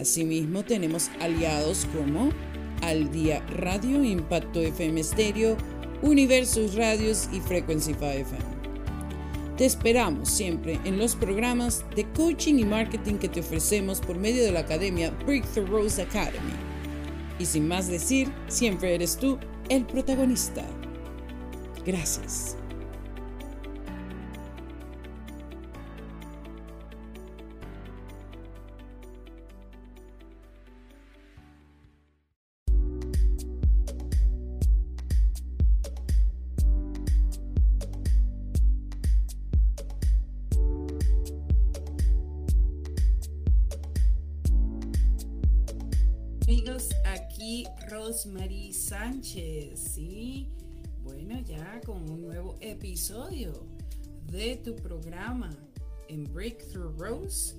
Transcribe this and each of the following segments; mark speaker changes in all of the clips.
Speaker 1: Asimismo, tenemos aliados como Al Día Radio, Impacto FM Stereo, Universos Radios y Frequency 5 FM. Te esperamos siempre en los programas de coaching y marketing que te ofrecemos por medio de la academia Breakthrough Rose Academy. Y sin más decir, siempre eres tú el protagonista. Gracias. Amigos, aquí Rosemary Sánchez, ¿sí? Bueno, ya con un nuevo episodio de tu programa en Breakthrough Rose.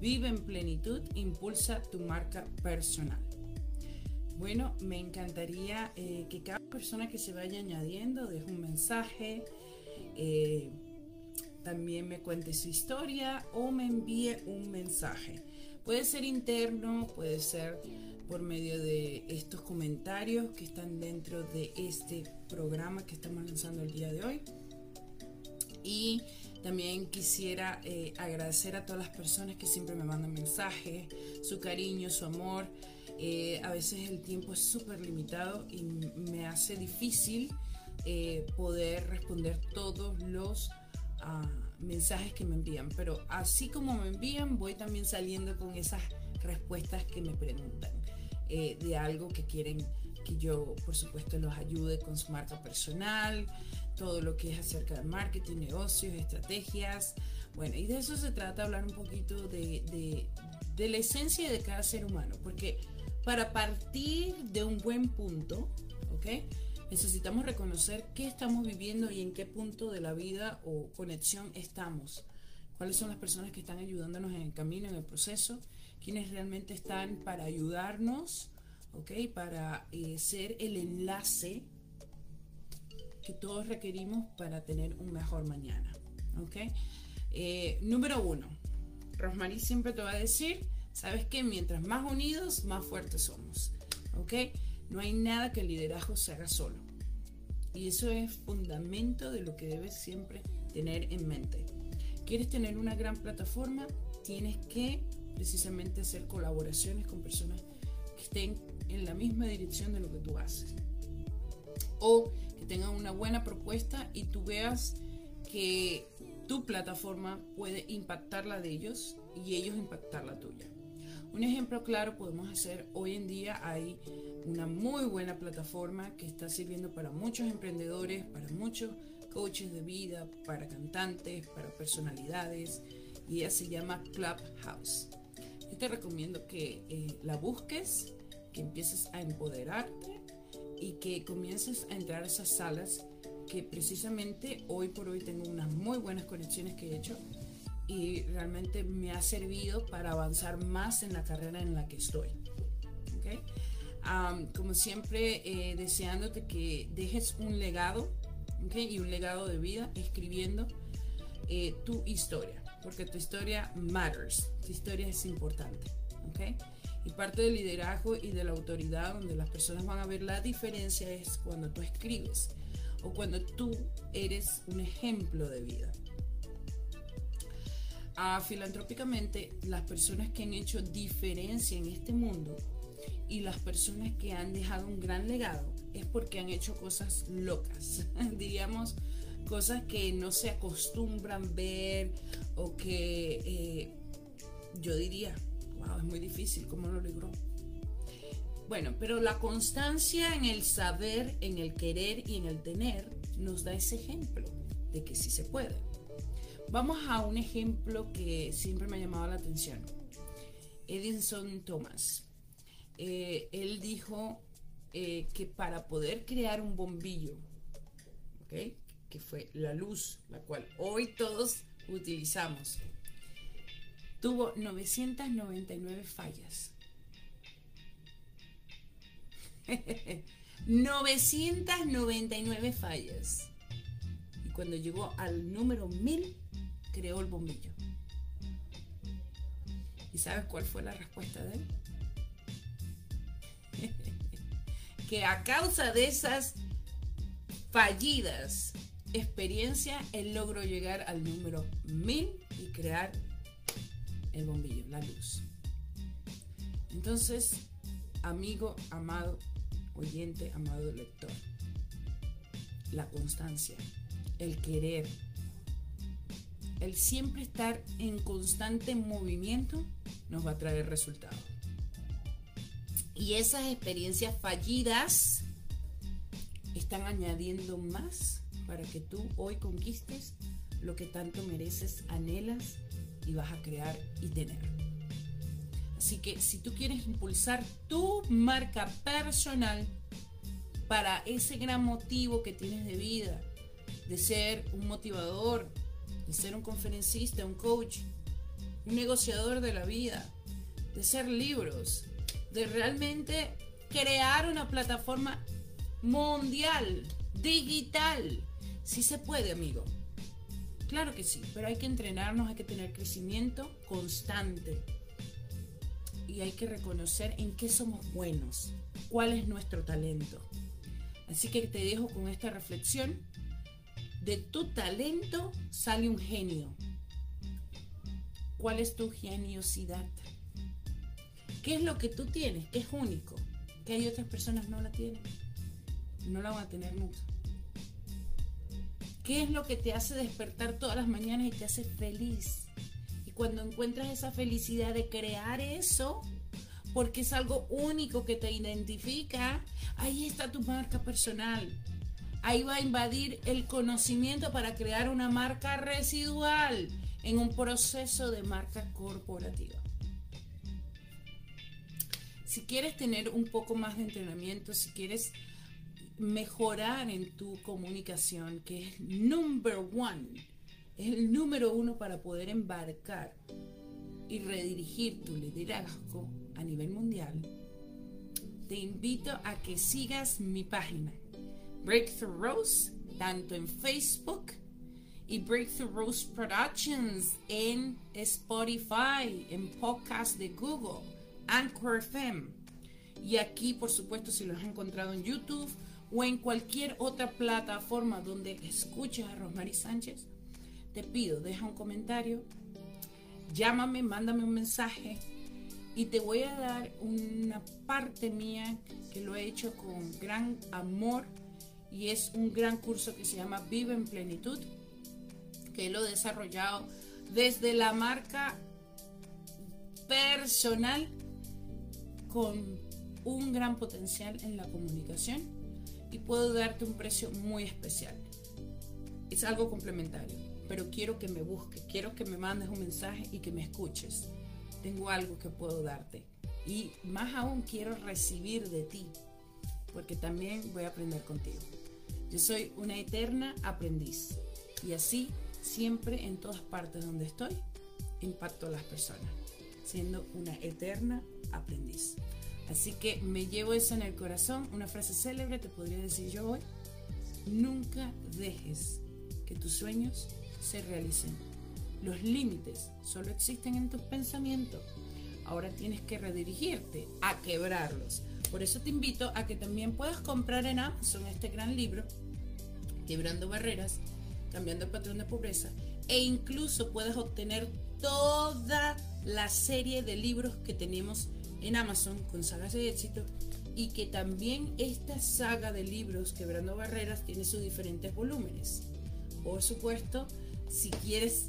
Speaker 1: Vive en plenitud, impulsa tu marca personal. Bueno, me encantaría eh, que cada persona que se vaya añadiendo deje un mensaje, eh, también me cuente su historia o me envíe un mensaje. Puede ser interno, puede ser por medio de estos comentarios que están dentro de este programa que estamos lanzando el día de hoy. Y también quisiera eh, agradecer a todas las personas que siempre me mandan mensajes, su cariño, su amor. Eh, a veces el tiempo es súper limitado y me hace difícil eh, poder responder todos los ah, mensajes que me envían. Pero así como me envían, voy también saliendo con esas respuestas que me preguntan. Eh, de algo que quieren que yo, por supuesto, los ayude con su marca personal, todo lo que es acerca de marketing, negocios, estrategias. Bueno, y de eso se trata, hablar un poquito de, de, la esencia de cada ser humano, porque para partir de un buen punto, ¿ok? Necesitamos reconocer qué estamos viviendo y en qué punto de la vida o conexión estamos. Cuáles son las personas que están ayudándonos en el camino, en el proceso quienes realmente están para ayudarnos, ¿ok? Para eh, ser el enlace que todos requerimos para tener un mejor mañana, ¿ok? Eh, número uno, Rosmarie siempre te va a decir, ¿sabes qué? Mientras más unidos, más fuertes somos, ¿ok? No hay nada que el liderazgo se haga solo. Y eso es fundamento de lo que debes siempre tener en mente. ¿Quieres tener una gran plataforma? Tienes que precisamente hacer colaboraciones con personas que estén en la misma dirección de lo que tú haces. O que tengan una buena propuesta y tú veas que tu plataforma puede impactar la de ellos y ellos impactar la tuya. Un ejemplo claro podemos hacer hoy en día hay una muy buena plataforma que está sirviendo para muchos emprendedores, para muchos coaches de vida, para cantantes, para personalidades y ella se llama Clubhouse te recomiendo que eh, la busques, que empieces a empoderarte y que comiences a entrar a esas salas que precisamente hoy por hoy tengo unas muy buenas conexiones que he hecho y realmente me ha servido para avanzar más en la carrera en la que estoy. como siempre, eh, deseándote que dejes un legado y un legado de vida escribiendo eh, tu historia porque tu historia matters, tu historia es importante, ¿ok? Y parte del liderazgo y de la autoridad donde las personas van a ver la diferencia es cuando tú escribes o cuando tú eres un ejemplo de vida. Ah, filantrópicamente, las personas que han hecho diferencia en este mundo y las personas que han dejado un gran legado es porque han hecho cosas locas, diríamos cosas que no se acostumbran ver o que eh, yo diría, wow, es muy difícil, ¿cómo lo logró? Bueno, pero la constancia en el saber, en el querer y en el tener nos da ese ejemplo de que sí se puede. Vamos a un ejemplo que siempre me ha llamado la atención. Edison Thomas. eh, él dijo eh, que para poder crear un bombillo, que fue la luz, la cual hoy todos utilizamos, tuvo 999 fallas. 999 fallas. Y cuando llegó al número 1000, creó el bombillo. ¿Y sabes cuál fue la respuesta de él? que a causa de esas fallidas experiencias, él logró llegar al número 1000 y crear el bombillo, la luz. Entonces, amigo, amado oyente, amado lector, la constancia, el querer, el siempre estar en constante movimiento nos va a traer resultados. Y esas experiencias fallidas están añadiendo más para que tú hoy conquistes lo que tanto mereces, anhelas y vas a crear y tener. Así que si tú quieres impulsar tu marca personal para ese gran motivo que tienes de vida, de ser un motivador, de ser un conferencista, un coach, un negociador de la vida, de ser libros, de realmente crear una plataforma mundial, digital. Sí se puede, amigo. Claro que sí, pero hay que entrenarnos, hay que tener crecimiento constante. Y hay que reconocer en qué somos buenos, cuál es nuestro talento. Así que te dejo con esta reflexión. De tu talento sale un genio. ¿Cuál es tu geniosidad? ¿Qué es lo que tú tienes? Que es único. Que hay otras personas no la tienen. No la van a tener nunca. ¿Qué es lo que te hace despertar todas las mañanas y te hace feliz? Y cuando encuentras esa felicidad de crear eso, porque es algo único que te identifica, ahí está tu marca personal. Ahí va a invadir el conocimiento para crear una marca residual en un proceso de marca corporativa. Si quieres tener un poco más de entrenamiento, si quieres mejorar en tu comunicación, que es number one, es el número uno para poder embarcar y redirigir tu liderazgo a nivel mundial, te invito a que sigas mi página, Breakthrough Rose, tanto en Facebook y Breakthrough Rose Productions en Spotify, en podcast de Google Anchor FM. Y aquí, por supuesto, si lo has encontrado en YouTube o en cualquier otra plataforma donde escuches a Rosmarie Sánchez, te pido, deja un comentario, llámame, mándame un mensaje y te voy a dar una parte mía que lo he hecho con gran amor y es un gran curso que se llama Vive en Plenitud, que lo he desarrollado desde la marca personal con un gran potencial en la comunicación y puedo darte un precio muy especial. Es algo complementario, pero quiero que me busques, quiero que me mandes un mensaje y que me escuches. Tengo algo que puedo darte y más aún quiero recibir de ti, porque también voy a aprender contigo. Yo soy una eterna aprendiz y así siempre en todas partes donde estoy impacto a las personas, siendo una eterna aprendiz. Así que me llevo eso en el corazón. Una frase célebre te podría decir yo hoy. Nunca dejes que tus sueños se realicen. Los límites solo existen en tus pensamientos. Ahora tienes que redirigirte a quebrarlos. Por eso te invito a que también puedas comprar en Amazon este gran libro, Quebrando Barreras, Cambiando el Patrón de Pobreza, e incluso puedes obtener toda la serie de libros que tenemos en Amazon con sagas de éxito y que también esta saga de libros Quebrando Barreras tiene sus diferentes volúmenes. Por supuesto, si quieres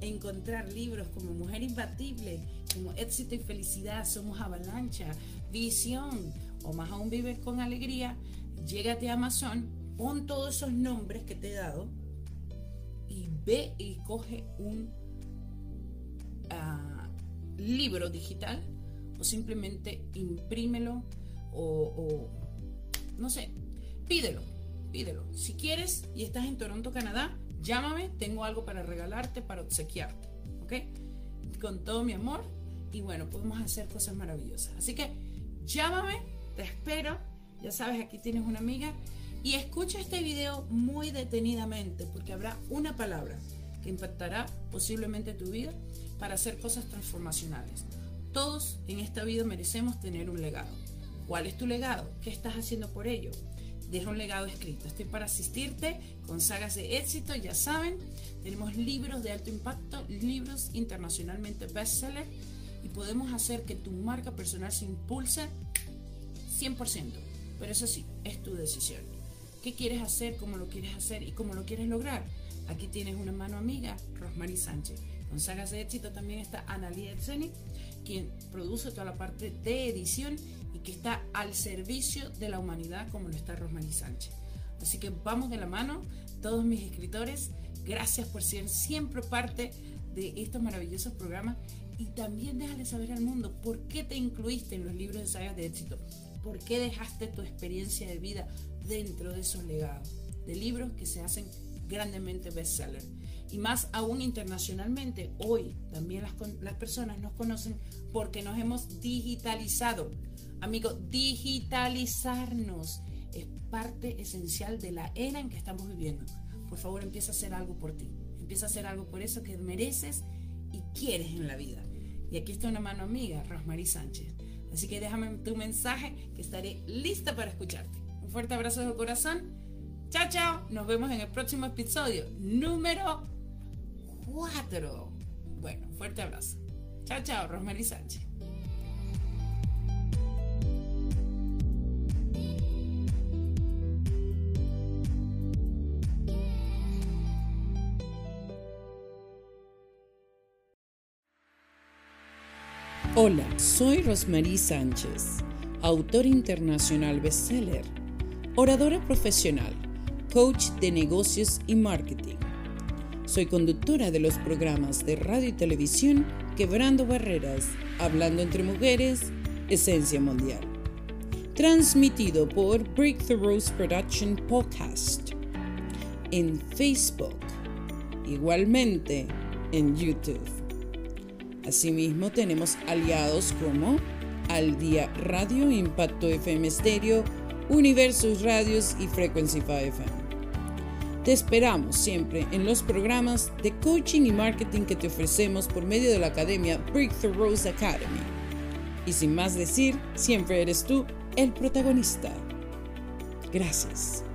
Speaker 1: encontrar libros como Mujer Imbatible, como Éxito y Felicidad, Somos Avalancha, Visión o más aún Vive con Alegría, llégate a Amazon, pon todos esos nombres que te he dado y ve y coge un ah, libro digital o simplemente imprímelo o, no sé, pídelo, pídelo. Si quieres y estás en Toronto, Canadá, llámame, tengo algo para regalarte, para obsequiarte, ¿ok? Con todo mi amor y bueno, podemos hacer cosas maravillosas. Así que llámame, te espero, ya sabes, aquí tienes una amiga y escucha este video muy detenidamente porque habrá una palabra que impactará posiblemente tu vida para hacer cosas transformacionales. Todos en esta vida merecemos tener un legado. ¿Cuál es tu legado? ¿Qué estás haciendo por ello? Deja un legado escrito. Estoy para asistirte con sagas de éxito, ya saben. Tenemos libros de alto impacto, libros internacionalmente bestseller y podemos hacer que tu marca personal se impulse 100%. Pero eso sí, es tu decisión. ¿Qué quieres hacer? ¿Cómo lo quieres hacer? ¿Y cómo lo quieres lograr? Aquí tienes una mano amiga, Rosmarie Sánchez. Con sagas de éxito también está Analia Etzeni, quien produce toda la parte de edición y que está al servicio de la humanidad como lo está Rosmarie Sánchez. Así que vamos de la mano, todos mis escritores, gracias por ser siempre parte de estos maravillosos programas y también déjale saber al mundo por qué te incluiste en los libros de sagas de éxito, por qué dejaste tu experiencia de vida dentro de esos legados, de libros que se hacen grandemente bestseller. Y más aún internacionalmente, hoy también las, las personas nos conocen porque nos hemos digitalizado. Amigo, digitalizarnos es parte esencial de la era en que estamos viviendo. Por favor, empieza a hacer algo por ti. Empieza a hacer algo por eso que mereces y quieres en la vida. Y aquí está una mano amiga, Rosmarie Sánchez. Así que déjame tu mensaje que estaré lista para escucharte. Un fuerte abrazo de corazón. Chao, chao. Nos vemos en el próximo episodio número 4. Bueno, fuerte abrazo. Chao, chao, Rosmarie Sánchez. Hola, soy Rosmarie Sánchez, autor internacional bestseller, oradora profesional, coach de negocios y marketing. Soy conductora de los programas de radio y televisión Quebrando Barreras, Hablando entre Mujeres, Esencia Mundial. Transmitido por Breakthrough Production Podcast en Facebook, igualmente en YouTube. Asimismo, tenemos aliados como Al Día Radio, Impacto FM Stereo, Universos Radios y Frequency 5 FM. Te esperamos siempre en los programas de coaching y marketing que te ofrecemos por medio de la academia Breakthrough Rose Academy. Y sin más decir, siempre eres tú el protagonista. Gracias.